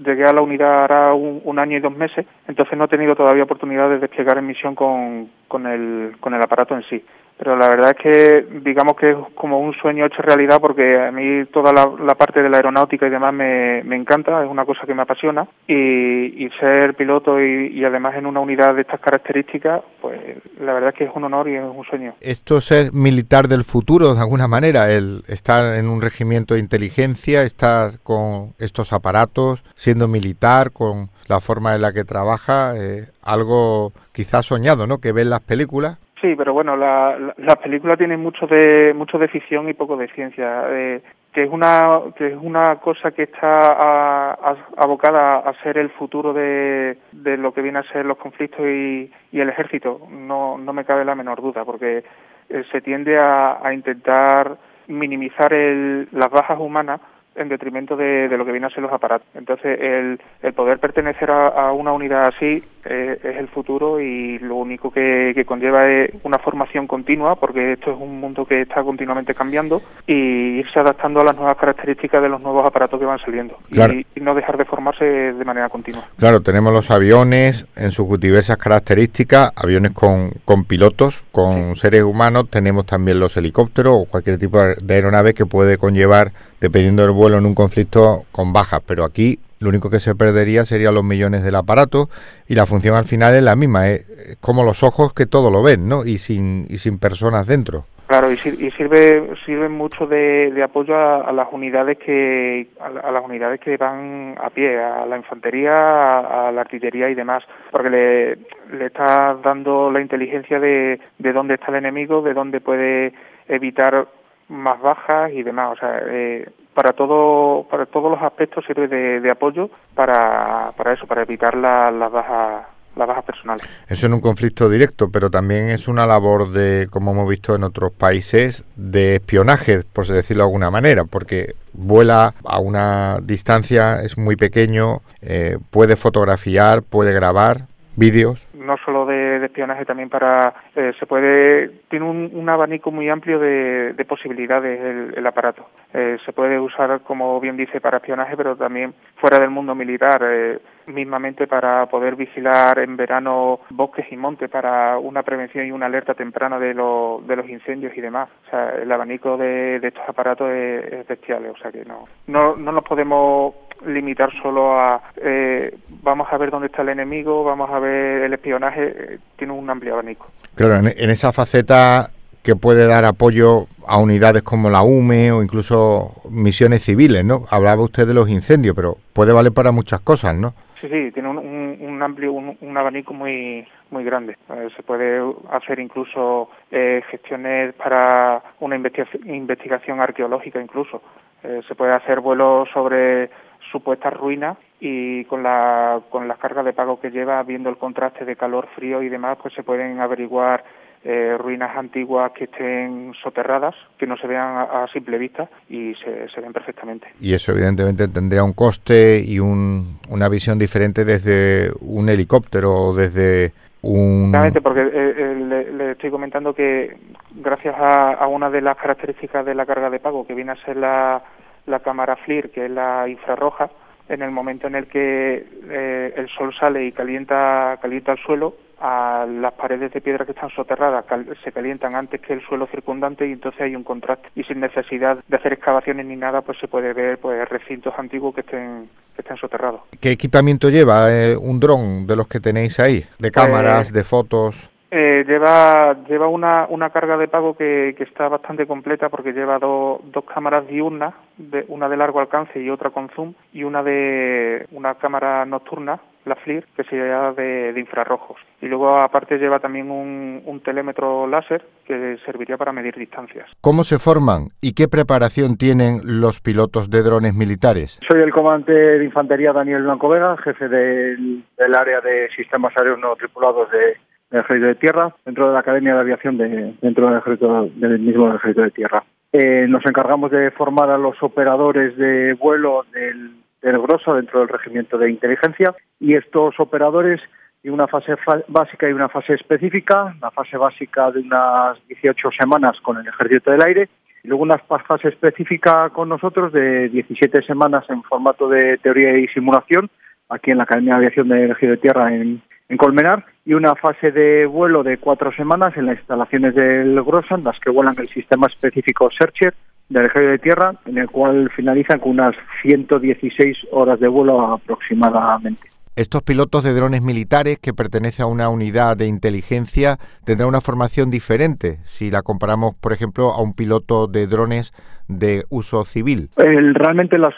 llegué a la unidad hará un, año y dos meses, entonces no he tenido todavía oportunidad de desplegar en misión con, el, con el aparato en sí pero la verdad es que digamos que es como un sueño hecho realidad porque a mí toda la, parte de la aeronáutica y demás me, me, encanta, es una cosa que me apasiona y, ser piloto y, además en una unidad de estas características, pues la verdad es que es un honor y es un sueño. Esto es ser militar del futuro de alguna manera, el estar en un regimiento de inteligencia, estar con estos aparatos, siendo militar, con la forma en la que trabaja, eh, algo quizás soñado, ¿no? Que ven las películas Sí, pero bueno, la, la, película tiene mucho de mucho de ficción y poco de ciencia. Eh, que es una que es una cosa que está abocada a ser el futuro de, de lo que viene a ser los conflictos y, y el ejército no no me cabe la menor duda porque eh, se tiende a, a intentar minimizar el, las bajas humanas en detrimento de, lo que viene a ser los aparatos. Entonces, el, el poder pertenecer a, una unidad así eh, es el futuro y lo único que, conlleva es una formación continua, porque esto es un mundo que está continuamente cambiando, y irse adaptando a las nuevas características de los nuevos aparatos que van saliendo y, no dejar de formarse de manera continua. Claro, tenemos los aviones en sus diversas características, aviones con, con pilotos, con seres humanos, tenemos también los helicópteros o cualquier tipo de aeronave que puede conllevar dependiendo del vuelo en un conflicto con bajas, pero aquí lo único que se perdería serían los millones del aparato y la función al final es la misma, es como los ojos que todo lo ven, ¿no? Y sin, y sin personas dentro. Claro, y, sirve sirve mucho de, apoyo a, las unidades que a, las unidades que van a pie, a la infantería, a, la artillería y demás, porque le, le está dando la inteligencia de, de dónde está el enemigo, de dónde puede evitar más bajas y demás. O sea, eh, para todo para todos los aspectos sirve de, apoyo para, para eso, para evitar las bajas las bajas personales. Eso en un conflicto directo, pero también es una labor de, como hemos visto en otros países, de espionaje, por decirlo de alguna manera, porque vuela a una distancia, es muy pequeño, eh, puede fotografiar, puede grabar vídeos no solo de, espionaje, también para eh, se puede tiene un, abanico muy amplio de, posibilidades el, aparato. Eh, se puede usar, como bien dice, para espionaje, pero también fuera del mundo militar, eh, mismamente para poder vigilar en verano bosques y montes para una prevención y una alerta temprana de, de los incendios y demás. O sea, el abanico de, estos aparatos es, bestial, o sea que no, no, no nos podemos limitar solo a eh, vamos a ver dónde está el enemigo, vamos a ver el espionaje, eh, tiene un amplio abanico. Claro, en, esa faceta que puede dar apoyo a unidades como la UME o incluso misiones civiles, ¿no? Hablaba usted de los incendios, pero puede valer para muchas cosas, ¿no? Sí, sí, tiene un, amplio, un, abanico muy muy grande. Eh, se puede hacer incluso gestiones para una investigación arqueológica incluso. se puede hacer vuelos sobre supuestas ruinas y con la con las cargas de pago que lleva, viendo el contraste de calor, frío y demás, pues se pueden averiguar eh, ruinas antiguas que estén soterradas, que no se vean a, simple vista y se, se, ven perfectamente. Y eso evidentemente tendría un coste y un, una visión diferente desde un helicóptero o desde un... Exactamente, porque eh, eh, le, estoy comentando que gracias a, a una de las características de la carga de pago, que viene a ser la la cámara FLIR, que es la infrarroja, en el momento en el que eh, el sol sale y calienta, calienta el suelo, a las paredes de piedra que están soterradas se calientan antes que el suelo circundante y entonces hay un contraste y sin necesidad de hacer excavaciones ni nada pues se puede ver pues recintos antiguos que estén que estén soterrados. ¿Qué equipamiento lleva eh, un dron de los que tenéis ahí? ¿De cámaras, de fotos? Eh, lleva lleva una, una carga de pago que, que está bastante completa porque lleva dos cámaras diurnas, de, una de largo alcance y otra con zoom, y una de una cámara nocturna, la FLIR, que se llama de, infrarrojos. Y luego aparte lleva también un, un telémetro láser que serviría para medir distancias. ¿Cómo se forman y qué preparación tienen los pilotos de drones militares? Soy el comandante de infantería Daniel Blanco Vega, jefe del, del área de sistemas aéreos no tripulados de del Ejército de Tierra, dentro de la Academia de Aviación de, dentro del, ejército, del mismo Ejército de Tierra. Eh, nos encargamos de formar a los operadores de vuelo del, del GROSA dentro del regimiento de inteligencia y estos operadores tienen una fase básica y una fase específica, la fase básica de unas 18 semanas con el Ejército del Aire y luego una fase específica con nosotros de 17 semanas en formato de teoría y simulación aquí en la Academia de Aviación del Ejército de Tierra en, en Colmenar y una fase de vuelo de cuatro semanas en las instalaciones del Grossan, las que vuelan el sistema específico Searcher del Ejército de Tierra, en el cual finalizan con unas 116 horas de vuelo aproximadamente. Estos pilotos de drones militares que pertenecen a una unidad de inteligencia tendrán una formación diferente si la comparamos, por ejemplo, a un piloto de drones de uso civil. realmente los,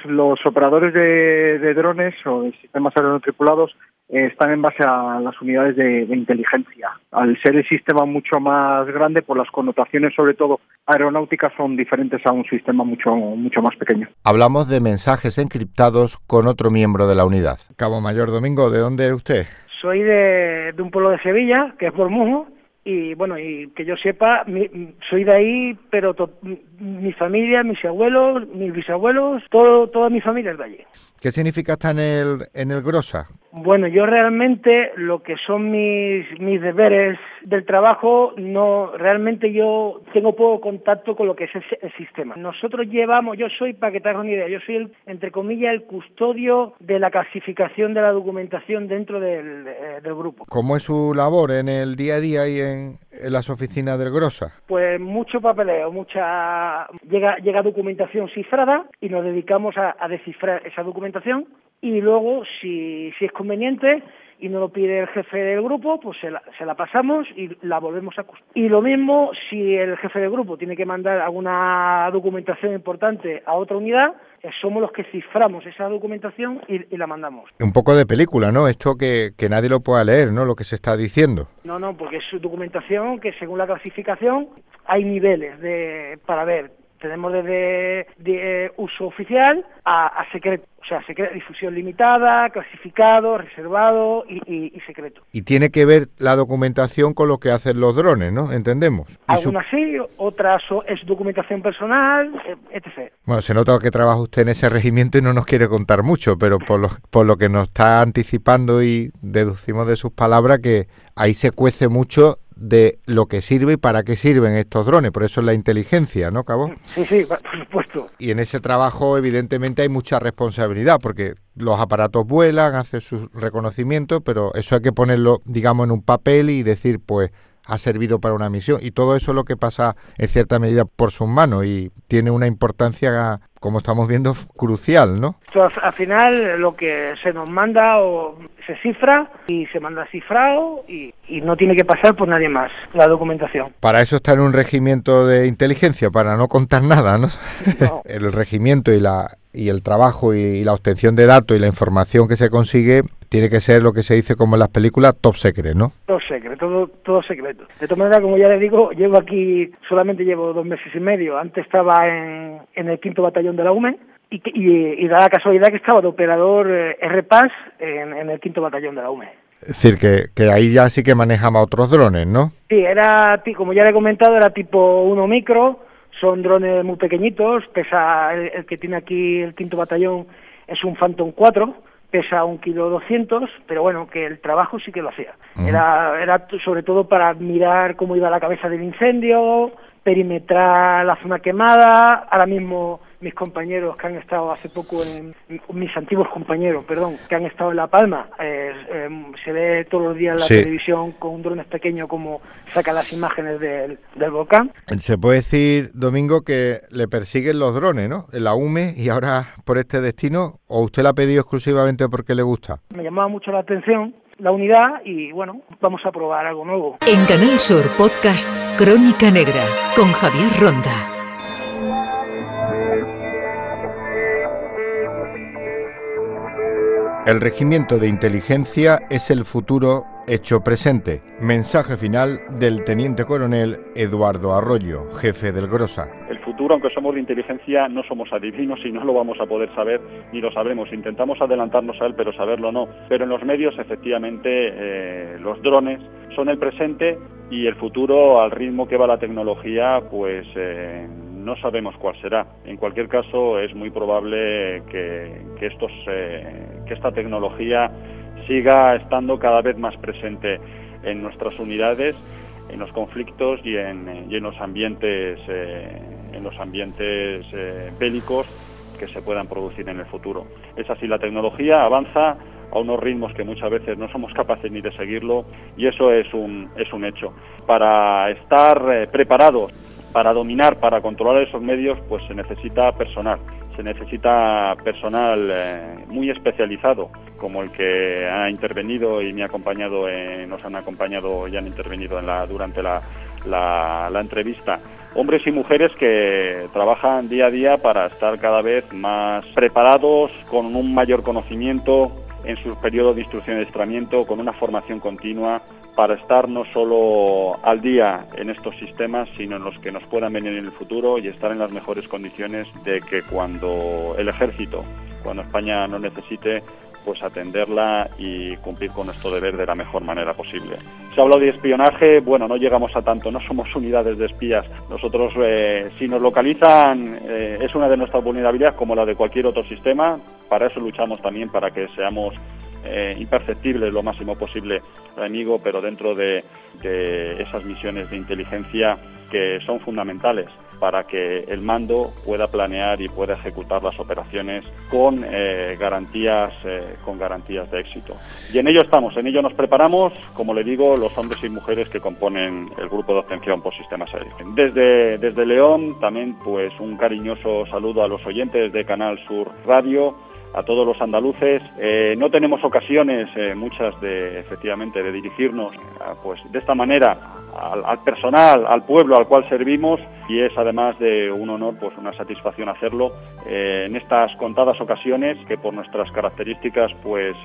operadores de, de, drones o de sistemas aéreos tripulados eh, están en base a las unidades de, inteligencia. Al ser el sistema mucho más grande, por las connotaciones, sobre todo aeronáuticas, son diferentes a un sistema mucho, mucho más pequeño. Hablamos de mensajes encriptados con otro miembro de la unidad. Cabo Mayor Domingo, ¿de dónde es usted? Soy de, un pueblo de Sevilla, que es Bormujo, y bueno, y que yo sepa, soy de ahí, pero mi familia, mis abuelos, mis bisabuelos, todo, toda mi familia es de allí. ¿Qué significa estar en el, en el Grosa? Bueno, yo realmente lo que son mis, mis deberes del trabajo, no realmente yo tengo poco contacto con lo que es el, sistema. Nosotros llevamos, yo soy, para que te hagas una idea, yo soy, el, entre comillas, el custodio de la clasificación de la documentación dentro del, eh, del grupo. ¿Cómo es su labor en el día a día y en, las oficinas del Grosa? Pues mucho papeleo, mucha llega llega documentación cifrada y nos dedicamos a, a descifrar esa documentación y luego, si, si es conveniente, y no lo pide el jefe del grupo, pues se la, se la pasamos y la volvemos a custodiar. Y lo mismo si el jefe del grupo tiene que mandar alguna documentación importante a otra unidad, eh, somos los que ciframos esa documentación y, y, la mandamos. Un poco de película, ¿no? Esto que, que nadie lo pueda leer, ¿no? Lo que se está diciendo. No, no, porque es documentación que según la clasificación hay niveles de para ver tenemos desde de, eh, uso oficial a, a secreto, o sea, secreto, difusión limitada, clasificado, reservado y, y, y, secreto. Y tiene que ver la documentación con lo que hacen los drones, ¿no? Entendemos. Algunas su... sí, otras es documentación personal, eh, etc. Bueno, se nota que trabaja usted en ese regimiento y no nos quiere contar mucho, pero por lo, por lo que nos está anticipando y deducimos de sus palabras que ahí se cuece mucho de lo que sirve y para qué sirven estos drones. Por eso es la inteligencia, ¿no, Cabo? Sí, sí, por supuesto. Y en ese trabajo, evidentemente, hay mucha responsabilidad, porque los aparatos vuelan, hacen sus reconocimientos, pero eso hay que ponerlo, digamos, en un papel y decir, pues, ha servido para una misión. Y todo eso es lo que pasa, en cierta medida, por sus manos y tiene una importancia como estamos viendo, crucial, ¿no? Entonces, al final lo que se nos manda o se cifra y se manda cifrado y, y, no tiene que pasar por nadie más la documentación. Para eso está en un regimiento de inteligencia, para no contar nada, ¿no? no. el regimiento y la y el trabajo y, y la obtención de datos y la información que se consigue tiene que ser lo que se dice como en las películas top secret, ¿no? Top secret, todo, todo secreto. De todas maneras, como ya les digo, llevo aquí, solamente llevo dos meses y medio. Antes estaba en, en el quinto batallón de la UME y, y, y, da la casualidad que estaba de operador eh, RPAS en, en, el quinto batallón de la UME. Es decir, que, que ahí ya sí que manejaba otros drones, ¿no? Sí, era, como ya le he comentado, era tipo uno micro, son drones muy pequeñitos, pesa, el, el que tiene aquí el quinto batallón es un Phantom 4, pesa un kilo doscientos, pero bueno, que el trabajo sí que lo hacía. Uh -huh. Era, era sobre todo para mirar cómo iba la cabeza del incendio, perimetrar la zona quemada, ahora mismo mis compañeros que han estado hace poco en mis antiguos compañeros, perdón, que han estado en La Palma, eh, eh, se ve todos los días en la sí. televisión con un drone pequeño como saca las imágenes del, del, volcán. Se puede decir, Domingo, que le persiguen los drones, ¿no? En la UME y ahora por este destino, o usted la ha pedido exclusivamente porque le gusta. Me llamaba mucho la atención la unidad y bueno, vamos a probar algo nuevo. En Canal Sur Podcast Crónica Negra con Javier Ronda. El regimiento de inteligencia es el futuro hecho presente. Mensaje final del teniente coronel Eduardo Arroyo, jefe del Grosa. El futuro, aunque somos de inteligencia, no somos adivinos y no lo vamos a poder saber ni lo sabremos. Intentamos adelantarnos a él, pero saberlo no. Pero en los medios, efectivamente, eh, los drones son el presente y el futuro, al ritmo que va la tecnología, pues eh, no sabemos cuál será. En cualquier caso, es muy probable que, estos, eh, que esta tecnología siga estando cada vez más presente en nuestras unidades, en los conflictos y en, y en los ambientes, eh, en los ambientes eh, bélicos que se puedan producir en el futuro. Es así, la tecnología avanza a unos ritmos que muchas veces no somos capaces ni de seguirlo y eso es un, es un hecho. Para estar eh, preparados para dominar, para controlar esos medios, pues se necesita personal. Se necesita personal eh, muy especializado, como el que ha intervenido y me ha acompañado, eh, nos han acompañado y han intervenido en la, durante la, la, entrevista. Hombres y mujeres que trabajan día a día para estar cada vez más preparados, con un mayor conocimiento en sus periodos de instrucción y adiestramiento, con una formación continua, para estar no solo al día en estos sistemas, sino en los que nos puedan venir en el futuro y estar en las mejores condiciones de que cuando el ejército, cuando España no necesite, pues atenderla y cumplir con nuestro deber de la mejor manera posible. Se habla de espionaje, bueno, no llegamos a tanto, no somos unidades de espías. Nosotros, eh, si nos localizan, eh, es una de nuestras vulnerabilidades como la de cualquier otro sistema. Para eso luchamos también, para que seamos eh, imperceptibles lo máximo posible al enemigo, pero dentro de, esas misiones de inteligencia que son fundamentales para que el mando pueda planear y pueda ejecutar las operaciones con eh, garantías eh, con garantías de éxito. Y en ello estamos, en ello nos preparamos, como le digo, los hombres y mujeres que componen el grupo de obtención por sistemas aéreos. Desde, desde León también pues un cariñoso saludo a los oyentes de Canal Sur Radio a todos los andaluces. Eh, no tenemos ocasiones, eh, muchas de efectivamente, de dirigirnos pues de esta manera al, personal, al pueblo al cual servimos y es además de un honor, pues una satisfacción hacerlo eh, en estas contadas ocasiones que por nuestras características, pues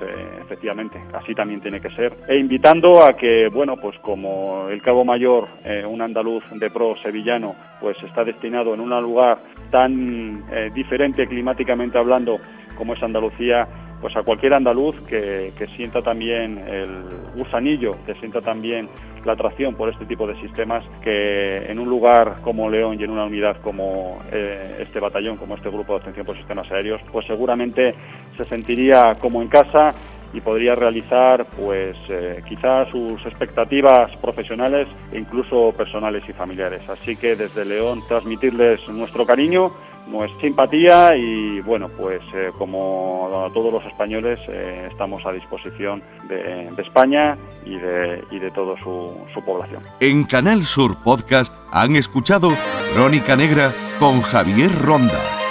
efectivamente así también tiene que ser. E invitando a que, bueno, pues como el Cabo Mayor, un andaluz de pro sevillano, pues está destinado en un lugar tan diferente climáticamente hablando como es Andalucía, pues a cualquier andaluz que, sienta también el gusanillo, que sienta también la atracción por este tipo de sistemas, que en un lugar como León y en una unidad como eh, este batallón, como este grupo de atención por sistemas aéreos, pues seguramente se sentiría como en casa y podría realizar pues eh, quizás sus expectativas profesionales e incluso personales y familiares. Así que desde León transmitirles nuestro cariño nuestra simpatía y bueno, pues eh, como todos los españoles eh, estamos a disposición de, España y de, y de toda su, su población. En Canal Sur Podcast han escuchado Crónica Negra con Javier Ronda.